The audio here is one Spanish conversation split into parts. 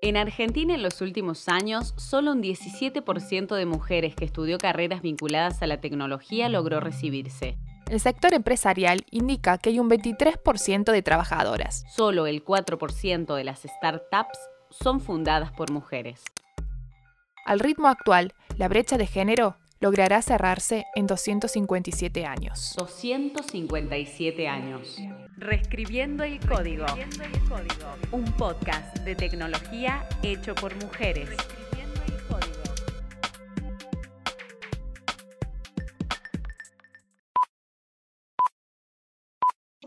En Argentina en los últimos años, solo un 17% de mujeres que estudió carreras vinculadas a la tecnología logró recibirse. El sector empresarial indica que hay un 23% de trabajadoras. Solo el 4% de las startups son fundadas por mujeres. Al ritmo actual, la brecha de género logrará cerrarse en 257 años. 257 años. Reescribiendo el código. Un podcast de tecnología hecho por mujeres.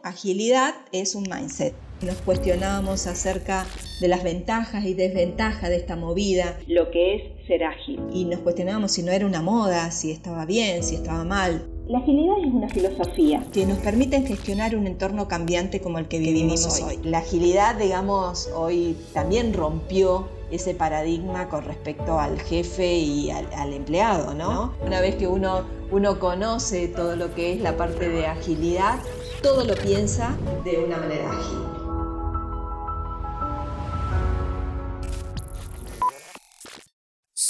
Agilidad es un mindset. Nos cuestionábamos acerca de las ventajas y desventajas de esta movida, lo que es ser ágil. Y nos cuestionábamos si no era una moda, si estaba bien, si estaba mal. La agilidad es una filosofía que nos permite gestionar un entorno cambiante como el que vivimos hoy. La agilidad, digamos, hoy también rompió ese paradigma con respecto al jefe y al, empleado, ¿no? Una vez que uno, uno conoce todo lo que es la parte de agilidad, todo lo piensa de una manera ágil.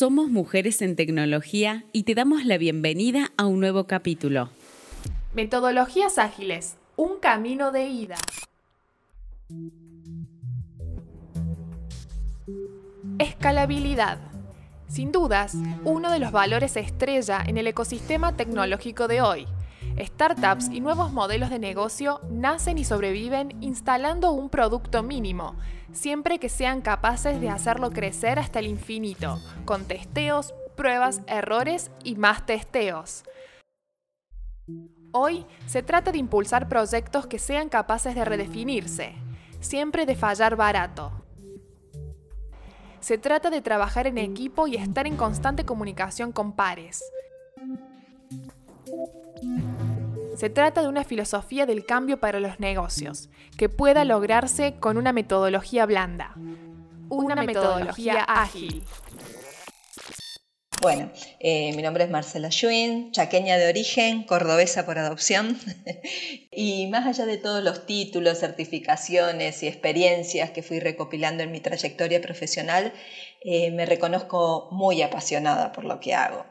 Somos Mujeres en Tecnología y te damos la bienvenida a un nuevo capítulo. Metodologías ágiles, un camino de ida. Escalabilidad. Sin dudas, uno de los valores estrella en el ecosistema tecnológico de hoy. Startups y nuevos modelos de negocio nacen y sobreviven instalando un producto mínimo, siempre que sean capaces de hacerlo crecer hasta el infinito, con testeos, pruebas, errores y más testeos. Hoy se trata de impulsar proyectos que sean capaces de redefinirse, siempre de fallar barato. Se trata de trabajar en equipo y estar en constante comunicación con pares. Se trata de una filosofía del cambio para los negocios, que pueda lograrse con una metodología blanda, una, metodología, ágil. Bueno, eh, mi nombre es Marcela Schwinn, chaqueña de origen, cordobesa por adopción. y más allá de todos los títulos, certificaciones y experiencias que fui recopilando en mi trayectoria profesional, eh, me reconozco muy apasionada por lo que hago.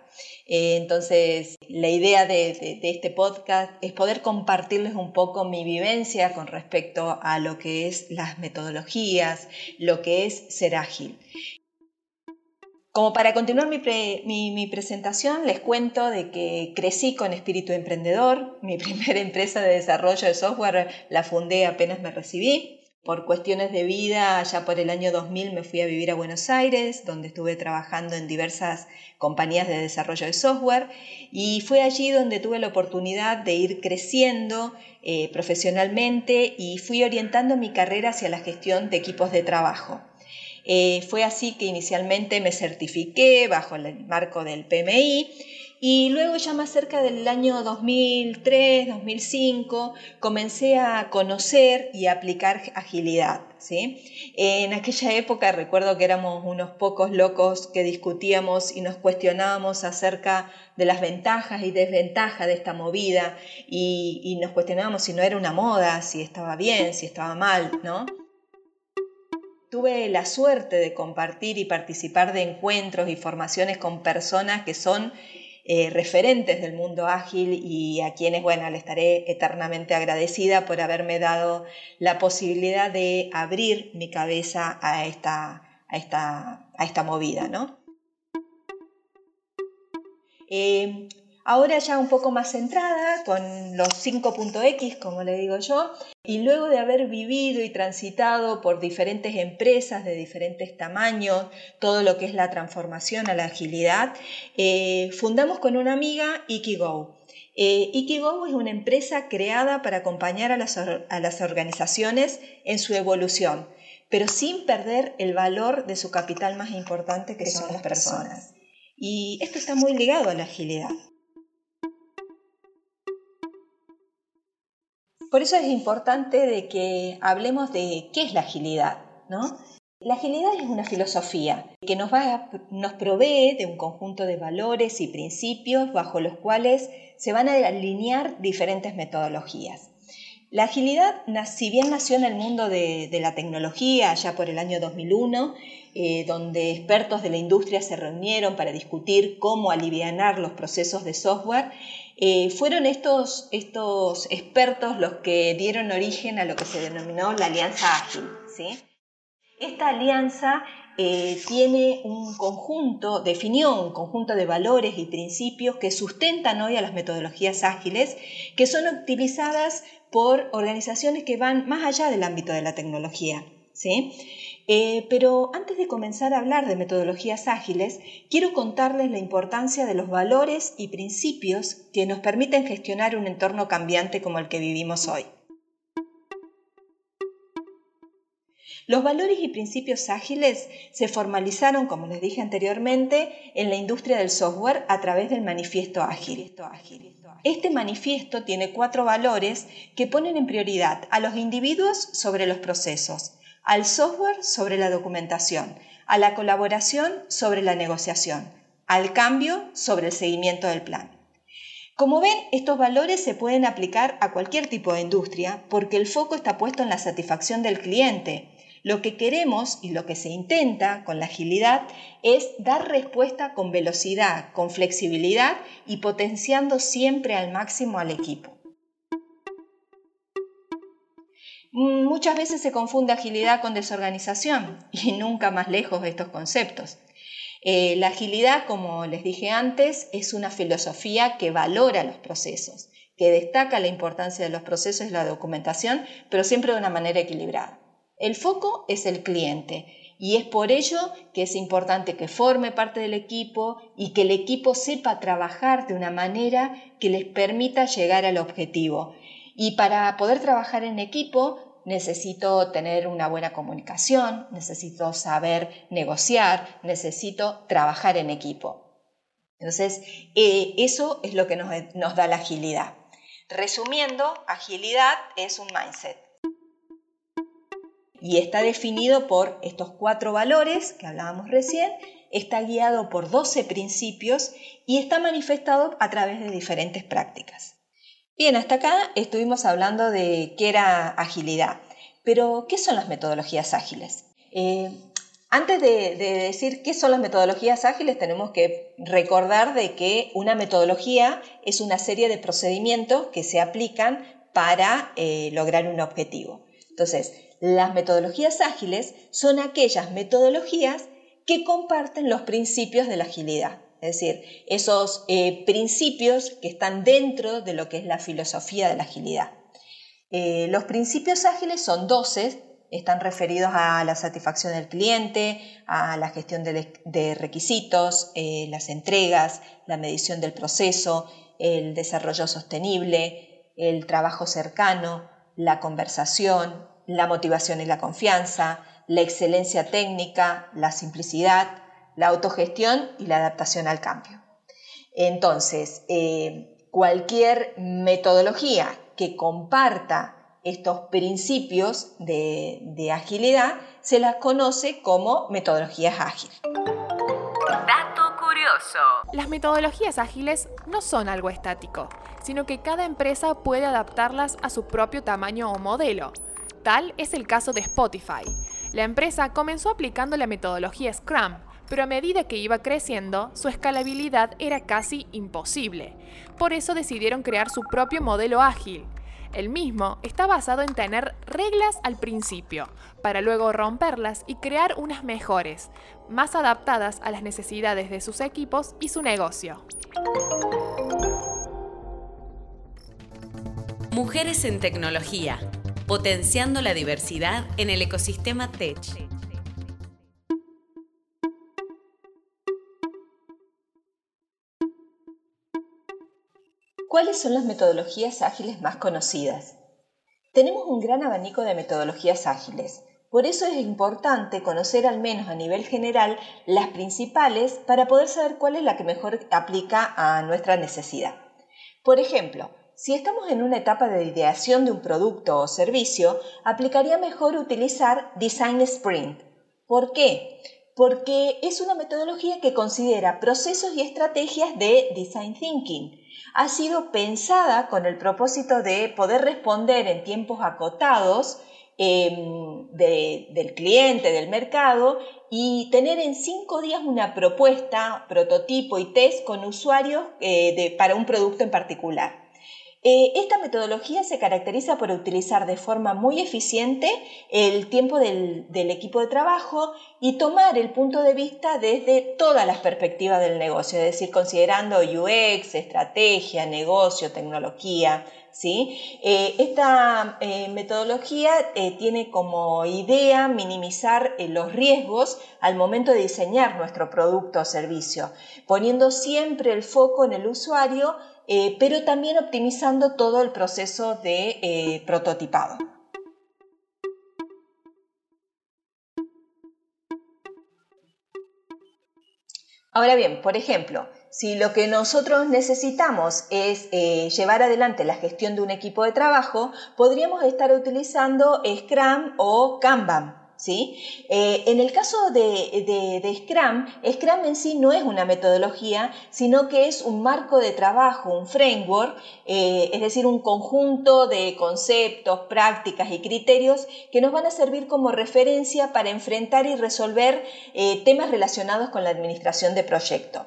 Eh, entonces, la idea de, este podcast es poder compartirles un poco mi vivencia con respecto a lo que es las metodologías, lo que es ser ágil. Como para continuar mi, presentación, les cuento de que crecí con espíritu emprendedor. Mi primera empresa de desarrollo de software la fundé apenas me recibí. Por cuestiones de vida, ya por el año 2000 me fui a vivir a Buenos Aires, donde estuve trabajando en diversas compañías de desarrollo de software y fue allí donde tuve la oportunidad de ir creciendo eh, profesionalmente y fui orientando mi carrera hacia la gestión de equipos de trabajo. Eh, fue así que inicialmente me certifiqué bajo el marco del PMI y luego ya más cerca del año 2003, 2005, comencé a conocer y aplicar agilidad. ¿sí? En aquella época recuerdo que éramos unos pocos locos que discutíamos y nos cuestionábamos acerca de las ventajas y desventajas de esta movida y, y nos cuestionábamos si no era una moda, si estaba bien, si estaba mal, ¿no? Tuve la suerte de compartir y participar de encuentros y formaciones con personas que son eh, referentes del mundo ágil y a quienes, bueno, le estaré eternamente agradecida por haberme dado la posibilidad de abrir mi cabeza a esta, a esta, a esta movida, ¿no? Eh, Ahora ya un poco más centrada, con los 5.x, como le digo yo, y luego de haber vivido y transitado por diferentes empresas de diferentes tamaños, todo lo que es la transformación a la agilidad, eh, fundamos con una amiga Ikigo. Eh, Ikigo es una empresa creada para acompañar a las, a las organizaciones en su evolución, pero sin perder el valor de su capital más importante, que, son las personas. Y esto está muy ligado a la agilidad. Por eso es importante de que hablemos de qué es la agilidad, ¿no? La agilidad es una filosofía que nos, provee de un conjunto de valores y principios bajo los cuales se van a alinear diferentes metodologías. La agilidad, si bien nació en el mundo de, la tecnología, ya por el año 2001, eh, donde expertos de la industria se reunieron para discutir cómo aliviar los procesos de software, eh, fueron estos, estos expertos los que dieron origen a lo que se denominó la Alianza Ágil. ¿sí? Esta alianza eh, tiene un conjunto, definió un conjunto de valores y principios que sustentan hoy a las metodologías ágiles, que son utilizadas por organizaciones que van más allá del ámbito de la tecnología. Eh, pero antes de comenzar a hablar de metodologías ágiles, quiero contarles la importancia de los valores y principios que nos permiten gestionar un entorno cambiante como el que vivimos hoy. Los valores y principios ágiles se formalizaron, como les dije anteriormente, en la industria del software a través del manifiesto ágil. Este manifiesto tiene cuatro valores que ponen en prioridad a los individuos sobre los procesos, al software sobre la documentación, a la colaboración sobre la negociación, al cambio sobre el seguimiento del plan. Como ven, estos valores se pueden aplicar a cualquier tipo de industria porque el foco está puesto en la satisfacción del cliente. Lo que queremos y lo que se intenta con la agilidad es dar respuesta con velocidad, con flexibilidad y potenciando siempre al máximo al equipo. Muchas veces se confunde agilidad con desorganización y nunca más lejos de estos conceptos. Eh, la agilidad, como les dije antes, es una filosofía que valora los procesos, que destaca la importancia de los procesos y la documentación, pero siempre de una manera equilibrada. El foco es el cliente y es por ello que es importante que forme parte del equipo y que el equipo sepa trabajar de una manera que les permita llegar al objetivo y para poder trabajar en equipo necesito tener una buena comunicación, necesito saber negociar, necesito trabajar en equipo. Entonces, eh, eso es lo que nos, nos da la agilidad. Resumiendo, agilidad es un mindset. Y está definido por estos cuatro valores que hablábamos recién, está guiado por 12 principios y está manifestado a través de diferentes prácticas. Bien, hasta acá estuvimos hablando de qué era agilidad, pero ¿qué son las metodologías ágiles? Eh, antes de, decir qué son las metodologías ágiles, tenemos que recordar de que una metodología es una serie de procedimientos que se aplican para eh, lograr un objetivo. Entonces, las metodologías ágiles son aquellas metodologías que comparten los principios de la agilidad. Es decir, esos eh, principios que están dentro de lo que es la filosofía de la agilidad. Eh, los principios ágiles son 12, están referidos a la satisfacción del cliente, a la gestión de, requisitos, eh, las entregas, la medición del proceso, el desarrollo sostenible, el trabajo cercano, la conversación, la motivación y la confianza, la excelencia técnica, la simplicidad, la autogestión y la adaptación al cambio. Entonces, eh, cualquier metodología que comparta estos principios de, agilidad se las conoce como metodologías ágiles. Dato curioso. Las metodologías ágiles no son algo estático, sino que cada empresa puede adaptarlas a su propio tamaño o modelo. Tal es el caso de Spotify. La empresa comenzó aplicando la metodología Scrum, pero a medida que iba creciendo, su escalabilidad era casi imposible. Por eso decidieron crear su propio modelo ágil. El mismo está basado en tener reglas al principio, para luego romperlas y crear unas mejores, más adaptadas a las necesidades de sus equipos y su negocio. Mujeres en tecnología, potenciando la diversidad en el ecosistema Tech. ¿Cuáles son las metodologías ágiles más conocidas? Tenemos un gran abanico de metodologías ágiles. Por eso es importante conocer al menos a nivel general las principales para poder saber cuál es la que mejor aplica a nuestra necesidad. Por ejemplo, si estamos en una etapa de ideación de un producto o servicio, aplicaría mejor utilizar Design Sprint. ¿Por qué? Porque es una metodología que considera procesos y estrategias de Design Thinking ha sido pensada con el propósito de poder responder en tiempos acotados em, del cliente, del mercado, y tener en cinco días una propuesta, prototipo y test con usuarios eh, para un producto en particular. Eh, esta metodología se caracteriza por utilizar de forma muy eficiente el tiempo del, equipo de trabajo y tomar el punto de vista desde todas las perspectivas del negocio, es decir, considerando UX, estrategia, negocio, tecnología. ¿sí? Eh, esta eh, metodología tiene como idea minimizar los riesgos al momento de diseñar nuestro producto o servicio, poniendo siempre el foco en el usuario eh, pero también optimizando todo el proceso de eh, prototipado. Ahora bien, por ejemplo, si lo que nosotros necesitamos es eh, llevar adelante la gestión de un equipo de trabajo, podríamos estar utilizando Scrum o Kanban. Eh, en el caso de, Scrum, Scrum en sí no es una metodología, sino que es un marco de trabajo, un framework, eh, es decir, un conjunto de conceptos, prácticas y criterios que nos van a servir como referencia para enfrentar y resolver eh, temas relacionados con la administración de proyectos.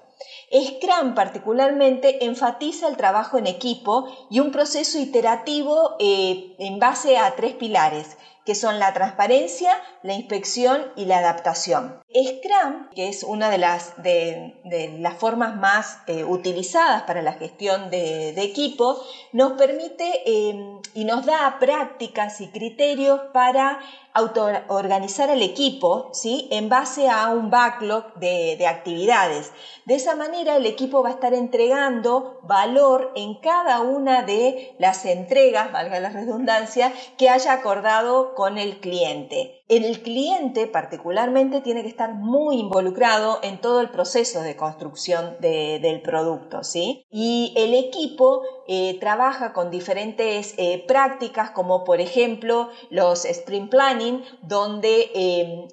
Scrum particularmente enfatiza el trabajo en equipo y un proceso iterativo en base a tres pilares, que son la transparencia, la inspección y la adaptación. Scrum, que es una de las, de, las formas más eh, utilizadas para la gestión de, equipo, nos permite eh, y nos da prácticas y criterios para autoorganizar el equipo ¿sí? en base a un backlog de, de, actividades. De esa manera el equipo va a estar entregando valor en cada una de las entregas, valga la redundancia, que haya acordado con el cliente. El cliente particularmente tiene que estar muy involucrado en todo el proceso de construcción del producto, ¿sí? Y el equipo eh, trabaja con diferentes eh, prácticas como por ejemplo los sprint planning, donde eh,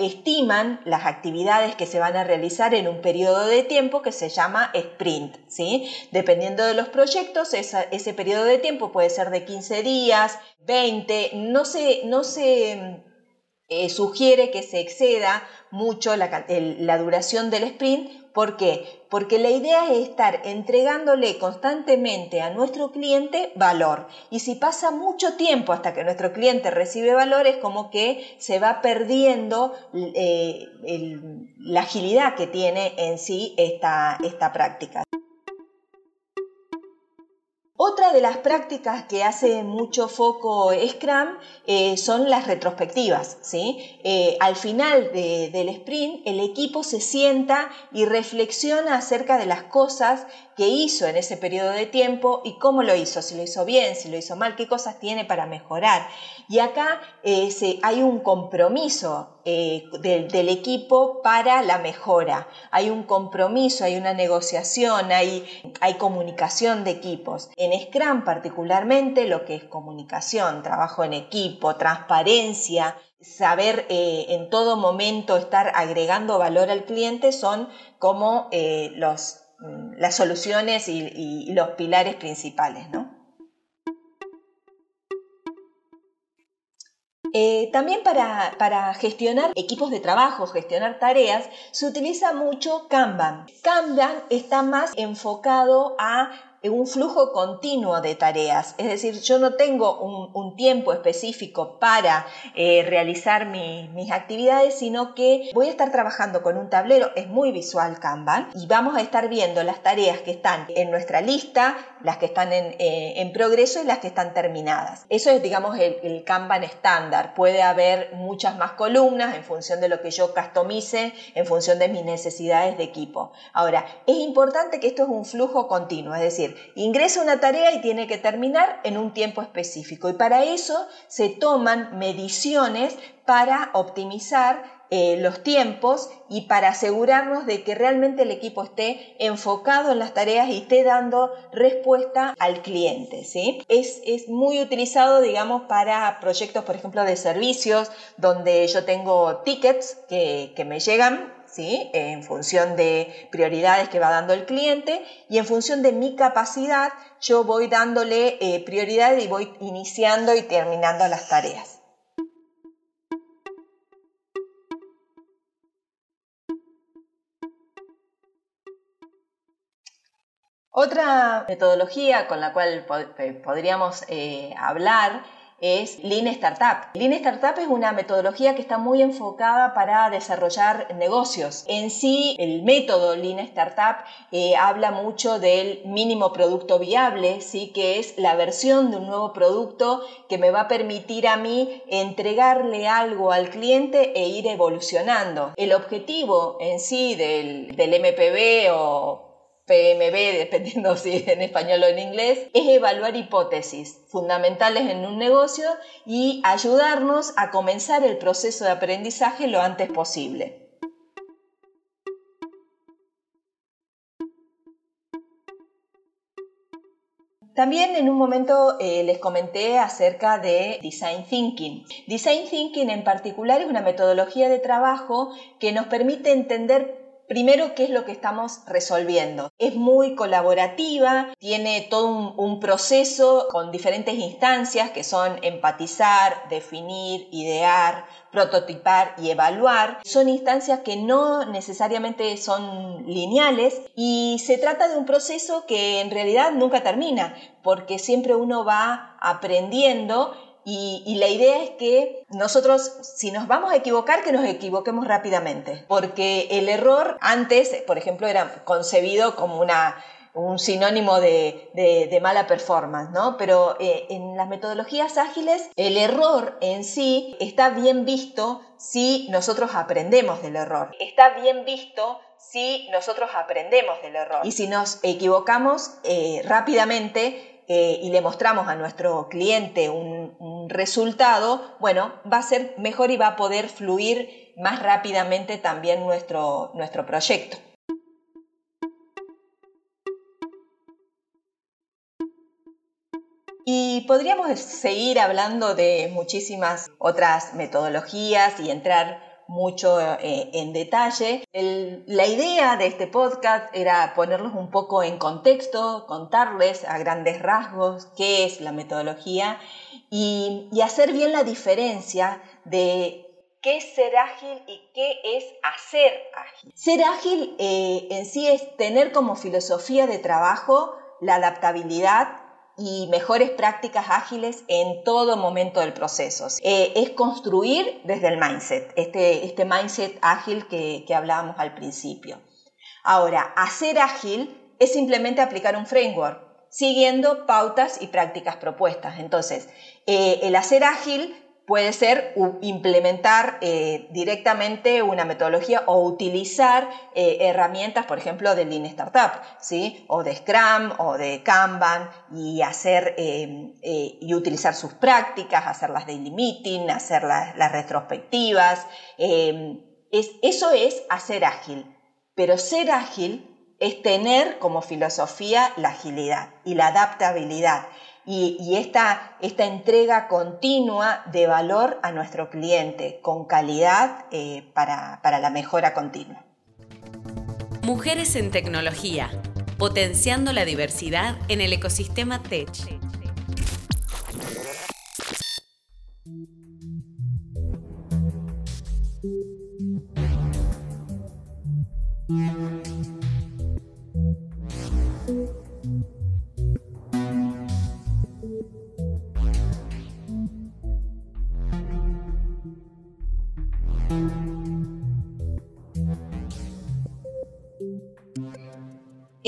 estiman las actividades que se van a realizar en un periodo de tiempo que se llama sprint, ¿sí? Dependiendo de los proyectos, ese periodo de tiempo puede ser de 15 días, 20, no no se eh, sugiere que se exceda mucho la, duración del sprint. ¿Por qué? Porque la idea es estar entregándole constantemente a nuestro cliente valor. Y si pasa mucho tiempo hasta que nuestro cliente recibe valor, es como que se va perdiendo eh, la agilidad que tiene en sí esta práctica. Otra de las prácticas que hace mucho foco Scrum eh, son las retrospectivas. ¿sí? Eh, al final del sprint, el equipo se sienta y reflexiona acerca de las cosas que hizo en ese periodo de tiempo y cómo lo hizo, si lo hizo bien, si lo hizo mal, qué cosas tiene para mejorar. Y acá eh, hay un compromiso eh, del, equipo para la mejora, hay un compromiso, hay una negociación, hay, hay comunicación de equipos. En Scrum particularmente lo que es comunicación, trabajo en equipo, transparencia, saber eh, en todo momento estar agregando valor al cliente son como los las soluciones y, los pilares principales, eh, también para, para, gestionar equipos de trabajo, gestionar tareas, se utiliza mucho Kanban. Kanban está más enfocado a un flujo continuo de tareas. Es decir, yo no tengo un, tiempo específico para eh, realizar mis actividades, sino que voy a estar trabajando con un tablero, es muy visual Kanban, y vamos a estar viendo las tareas que están en nuestra lista, las que están en, eh, progreso y las que están terminadas. Eso es, digamos, el, el Kanban estándar. Puede haber muchas más columnas en función de lo que yo customice, en función de mis necesidades de equipo. Ahora, es importante que esto es un flujo continuo, es decir, ingresa una tarea y tiene que terminar en un tiempo específico. Y para eso se toman mediciones para optimizar eh, los tiempos y para asegurarnos de que realmente el equipo esté enfocado en las tareas y esté dando respuesta al cliente. ¿sí? Es, muy utilizado, digamos, para proyectos, por ejemplo, de servicios, donde yo tengo tickets que, que me llegan en función de prioridades que va dando el cliente y en función de mi capacidad yo voy dándole eh, prioridad y voy iniciando y terminando las tareas. Otra metodología con la cual eh, podríamos eh, hablar es Lean Startup. Lean Startup es una metodología que está muy enfocada para desarrollar negocios. En sí, el método Lean Startup eh, habla mucho del mínimo producto viable, ¿sí? que es la versión de un nuevo producto que me va a permitir a mí entregarle algo al cliente e ir evolucionando. El objetivo en sí del, del MPB o PMB, dependiendo si en español o en inglés, es evaluar hipótesis fundamentales en un negocio y ayudarnos a comenzar el proceso de aprendizaje lo antes posible. También en un momento eh, les comenté acerca de Design Thinking. Design Thinking en particular es una metodología de trabajo que nos permite entender Primero, ¿qué es lo que estamos resolviendo? Es muy colaborativa, tiene todo un, proceso con diferentes instancias que son empatizar, definir, idear, prototipar y evaluar. Son instancias que no necesariamente son lineales y se trata de un proceso que en realidad nunca termina porque siempre uno va aprendiendo y, la idea es que nosotros, si nos vamos a equivocar, que nos equivoquemos rápidamente. Porque el error antes, por ejemplo, era concebido como una, un sinónimo de, mala performance, ¿no? Pero eh, en las metodologías ágiles, el error en sí está bien visto si nosotros aprendemos del error. Está bien visto si nosotros aprendemos del error. Y si nos equivocamos eh, rápidamente, eh, y le mostramos a nuestro cliente un, resultado, bueno, va a ser mejor y va a poder fluir más rápidamente también nuestro, nuestro proyecto. Y podríamos seguir hablando de muchísimas otras metodologías y entrar mucho eh, en detalle. la idea de este podcast era ponerlos un poco en contexto, contarles a grandes rasgos qué es la metodología y, hacer bien la diferencia de qué es ser ágil y qué es hacer ágil. Ser ágil eh, en sí es tener como filosofía de trabajo la adaptabilidad y mejores prácticas ágiles en todo momento del proceso. Eh, es construir desde el mindset, este, este mindset ágil que, hablábamos al principio. Ahora, hacer ágil es simplemente aplicar un framework siguiendo pautas y prácticas propuestas. Entonces, eh, el hacer ágil puede ser implementar eh, directamente una metodología o utilizar eh, herramientas, por ejemplo, de Lean Startup, ¿sí? o de Scrum o de Kanban y hacer y utilizar sus prácticas, hacer las daily meeting, hacer las, retrospectivas. eso es hacer ágil, pero ser ágil es tener como filosofía la agilidad y la adaptabilidad y, esta, entrega continua de valor a nuestro cliente con calidad eh, para, para la mejora continua. Mujeres en tecnología, potenciando la diversidad en el ecosistema Tech.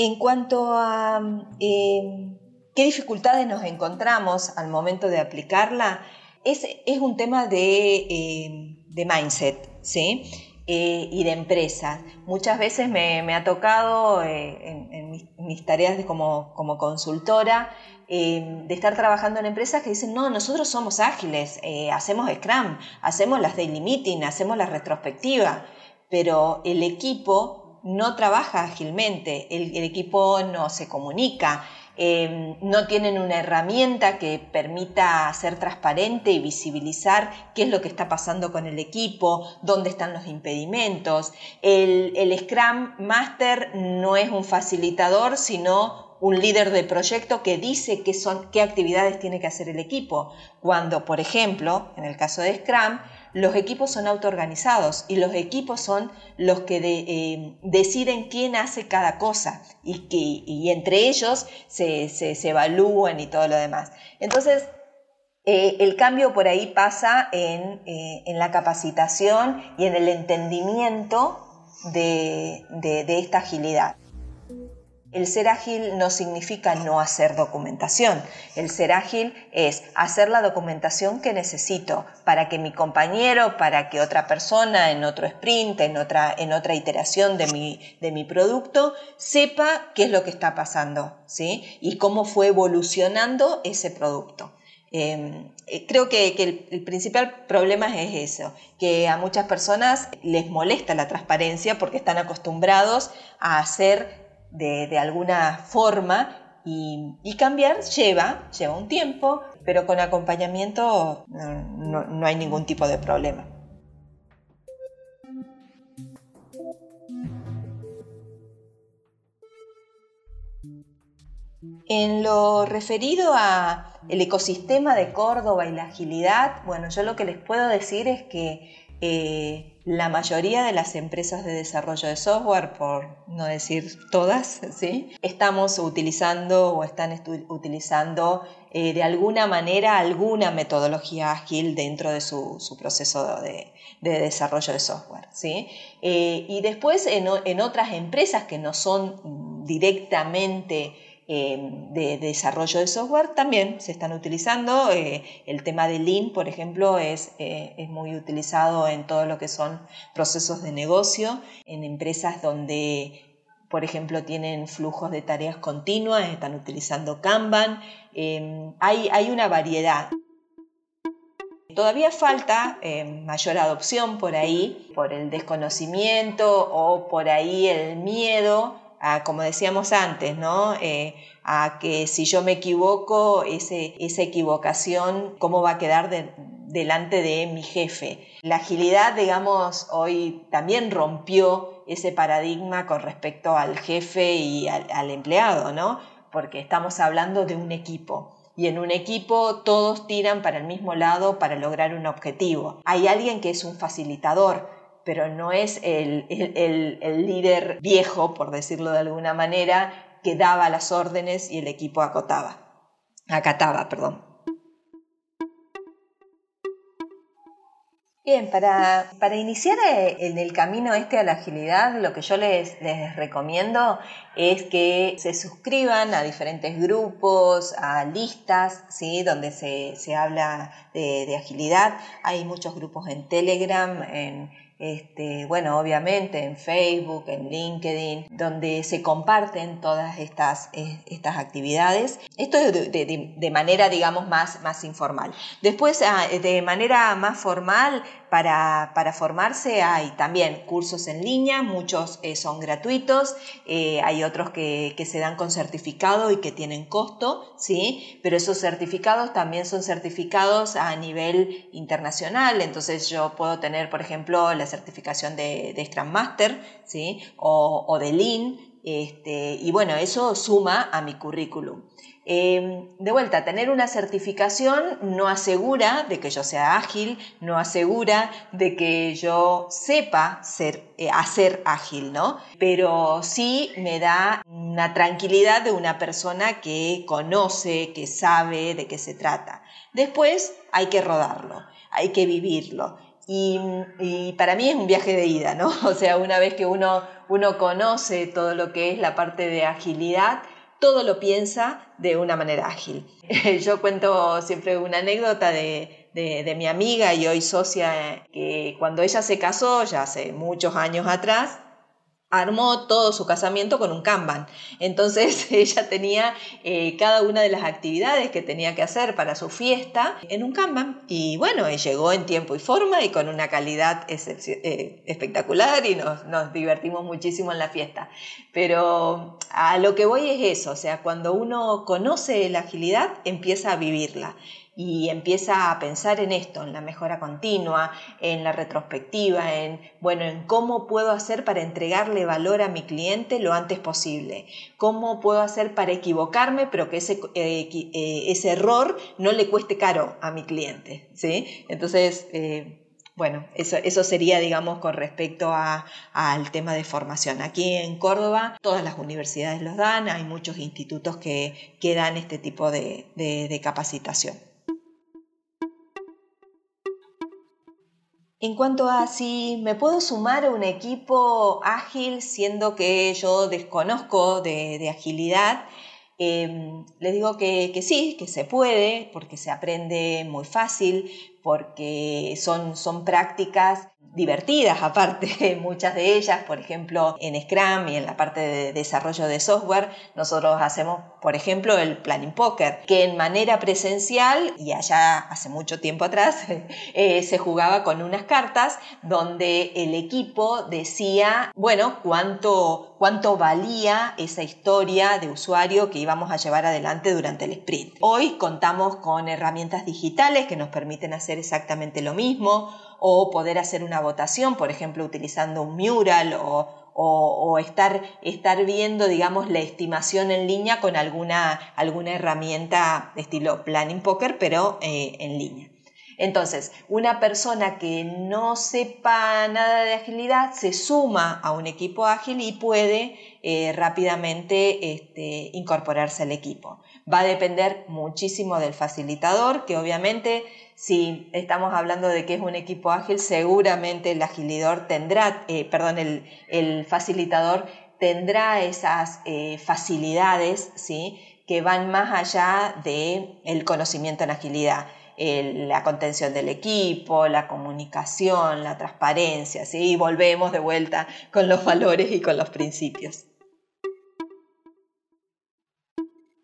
En cuanto a em, qué dificultades nos encontramos al momento de aplicarla, es, un tema de, em, mindset, ¿sí? Eh, y de empresas. Muchas veces me, ha tocado eh, en, mis, tareas como, consultora de estar trabajando en empresas que dicen, no, nosotros somos ágiles, eh, hacemos Scrum, hacemos las daily meeting, hacemos la retrospectiva, pero el equipo no trabaja ágilmente, el, equipo no se comunica, em, no tienen una herramienta que permita ser transparente y visibilizar qué es lo que está pasando con el equipo, dónde están los impedimentos. El, Scrum Master no es un facilitador, sino un líder de proyecto que dice qué, son, qué actividades tiene que hacer el equipo. Cuando, por ejemplo, en el caso de Scrum, los equipos son autoorganizados y los equipos son los que eh, deciden quién hace cada cosa y, que, entre ellos se, evalúan y todo lo demás. Entonces, eh, el cambio por ahí pasa en, eh, la capacitación y en el entendimiento de esta agilidad. El ser ágil no significa no hacer documentación. El ser ágil es hacer la documentación que necesito para que mi compañero, para que otra persona en otro sprint, en otra, en otra iteración de mi, de mi producto, sepa qué es lo que está pasando ¿sí? y cómo fue evolucionando ese producto. Em, eh, creo que, el, principal problema es eso, que a muchas personas les molesta la transparencia porque están acostumbrados a hacer de, alguna forma y, cambiar lleva, lleva un tiempo, pero con acompañamiento no, hay ningún tipo de problema. En lo referido a el ecosistema de Córdoba y la agilidad, bueno, yo lo que les puedo decir es que eh, la mayoría de las empresas de desarrollo de software, por no decir todas, ¿sí? estamos utilizando o están utilizando eh, de alguna manera alguna metodología ágil dentro de su, proceso de, desarrollo de software. ¿sí? Eh, y después en, en otras empresas que no son directamente Em, de, desarrollo de software también se están utilizando. Eh, el tema de Lean, por ejemplo, es, eh, es, muy utilizado en todo lo que son procesos de negocio, en empresas donde, por ejemplo, tienen flujos de tareas continuas, están utilizando Kanban. Em, hay, hay una variedad. Todavía falta em, mayor adopción por ahí, por el desconocimiento o por ahí el miedo como decíamos antes, ¿no? Eh, a que si yo me equivoco, esa equivocación, ¿cómo va a quedar delante de mi jefe? La agilidad, digamos, hoy también rompió ese paradigma con respecto al jefe y al, al empleado, ¿no? Porque estamos hablando de un equipo y en un equipo todos tiran para el mismo lado para lograr un objetivo. Hay alguien que es un facilitador, pero no es el, líder viejo, por decirlo de alguna manera, que daba las órdenes y el equipo acotaba, acataba. Perdón. Bien, para, iniciar eh, en el camino este a la agilidad, lo que yo les, recomiendo es que se suscriban a diferentes grupos, a listas, ¿sí? donde se, habla de, de, agilidad. Hay muchos grupos en Telegram, en, este, bueno, obviamente en Facebook, en LinkedIn, donde se comparten todas estas, estas actividades. Esto es de, manera, digamos, más, más informal. Después, ah, de manera más formal, para, formarse hay también cursos en línea, muchos eh, son gratuitos, eh, hay otros que, se dan con certificado y que tienen costo, ¿sí? pero esos certificados también son certificados a nivel internacional, entonces yo puedo tener, por ejemplo, la certificación de, de Scrum Master ¿sí? o, o de Lean, este, y bueno, eso suma a mi currículum. Em, de vuelta, tener una certificación no asegura de que yo sea ágil, no asegura de que yo sepa ser, eh, hacer ágil, ¿no? Pero sí me da una tranquilidad de una persona que conoce, que sabe de qué se trata. Después hay que rodarlo, hay que vivirlo. Y, y, para mí es un viaje de ida, ¿no? O sea, una vez que uno, uno conoce todo lo que es la parte de agilidad, todo lo piensa de una manera ágil. Yo cuento siempre una anécdota de, de, mi amiga y hoy socia, que cuando ella se casó, ya hace muchos años atrás, armó todo su casamiento con un Kanban. Entonces ella tenía eh, cada una de las actividades que tenía que hacer para su fiesta en un Kanban. Y bueno, llegó en tiempo y forma y con una calidad eh, espectacular y nos, nos divertimos muchísimo en la fiesta. Pero a lo que voy es eso, o sea, cuando uno conoce la agilidad, empieza a vivirla y empieza a pensar en esto, en la mejora continua, en la retrospectiva, en, bueno, en cómo puedo hacer para entregarle valor a mi cliente lo antes posible, cómo puedo hacer para equivocarme, pero que ese, eh, eh, ese error no le cueste caro a mi cliente, ¿sí? Entonces, eh, Bueno, eso, eso sería, digamos, con respecto al tema de formación. Aquí en Córdoba todas las universidades los dan, hay muchos institutos que, que dan este tipo de capacitación. En cuanto a si me puedo sumar a un equipo ágil, siendo que yo desconozco de, agilidad, em, les digo que, sí, que se puede, porque se aprende muy fácil, porque son prácticas divertidas aparte, muchas de ellas, por ejemplo, en Scrum y en la parte de desarrollo de software, nosotros hacemos, por ejemplo, el Planning Poker, que en manera presencial, y allá hace mucho tiempo atrás, eh, se jugaba con unas cartas donde el equipo decía, bueno, cuánto, cuánto valía esa historia de usuario que íbamos a llevar adelante durante el sprint. Hoy contamos con herramientas digitales que nos permiten hacer exactamente lo mismo o poder hacer una por ejemplo, utilizando un mural o, estar, estar, viendo, digamos, la estimación en línea con alguna, alguna herramienta de estilo Planning Poker, pero eh, en línea. Entonces, una persona que no sepa nada de agilidad se suma a un equipo ágil y puede eh, rápidamente este, incorporarse al equipo. Va a depender muchísimo del facilitador, que obviamente si estamos hablando de que es un equipo ágil, seguramente el agilidor tendrá, eh, perdón, el, facilitador tendrá esas eh, facilidades ¿sí? que van más allá del el conocimiento en agilidad. la contención del equipo, la comunicación, la transparencia, ¿sí? y volvemos de vuelta con los valores y con los principios.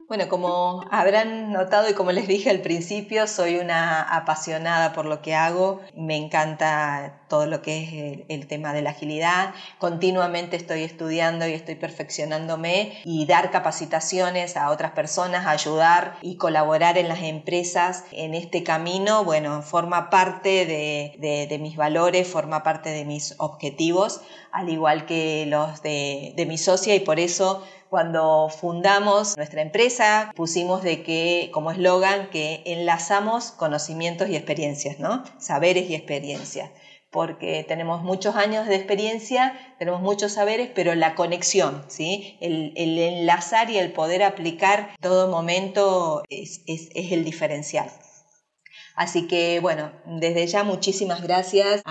Bueno, como habrán notado y como les dije al principio, soy una apasionada por lo que hago. Me encanta todo lo que es el, tema de la agilidad. Continuamente estoy estudiando y estoy perfeccionándome y dar capacitaciones a otras personas, ayudar y colaborar en las empresas en este camino, bueno, forma parte de, mis valores, forma parte de mis objetivos, al igual que los de, de mi socia y por eso cuando fundamos nuestra empresa pusimos de que como eslogan que enlazamos conocimientos y experiencias, ¿no? Saberes y experiencias porque tenemos muchos años de experiencia, tenemos muchos saberes, pero la conexión, ¿sí? el, enlazar y el poder aplicar todo momento es, es, el diferencial. Así que bueno, desde ya muchísimas gracias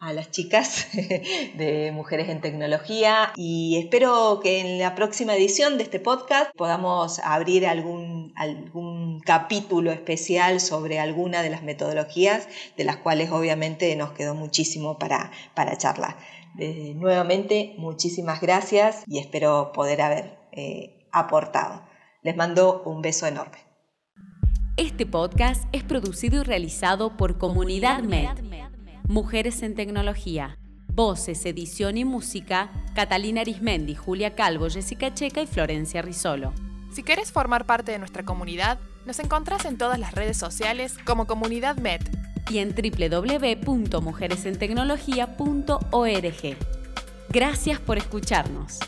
a las chicas de Mujeres en Tecnología y espero que en la próxima edición de este podcast podamos abrir algún, algún capítulo especial sobre alguna de las metodologías de las cuales obviamente nos quedó muchísimo para, para charlar. nuevamente, muchísimas gracias y espero poder haber eh, aportado. Les mando un beso enorme. Este podcast es producido y realizado por Comunidad Med Mujeres en Tecnología. Voces, edición y música, Catalina Arismendi, Julia Calvo, Jessica Checa y Florencia Risolo. Si quieres formar parte de nuestra comunidad, nos encontrás en todas las redes sociales como Comunidad Med y en www.mujeresentecnología.org. Gracias por escucharnos.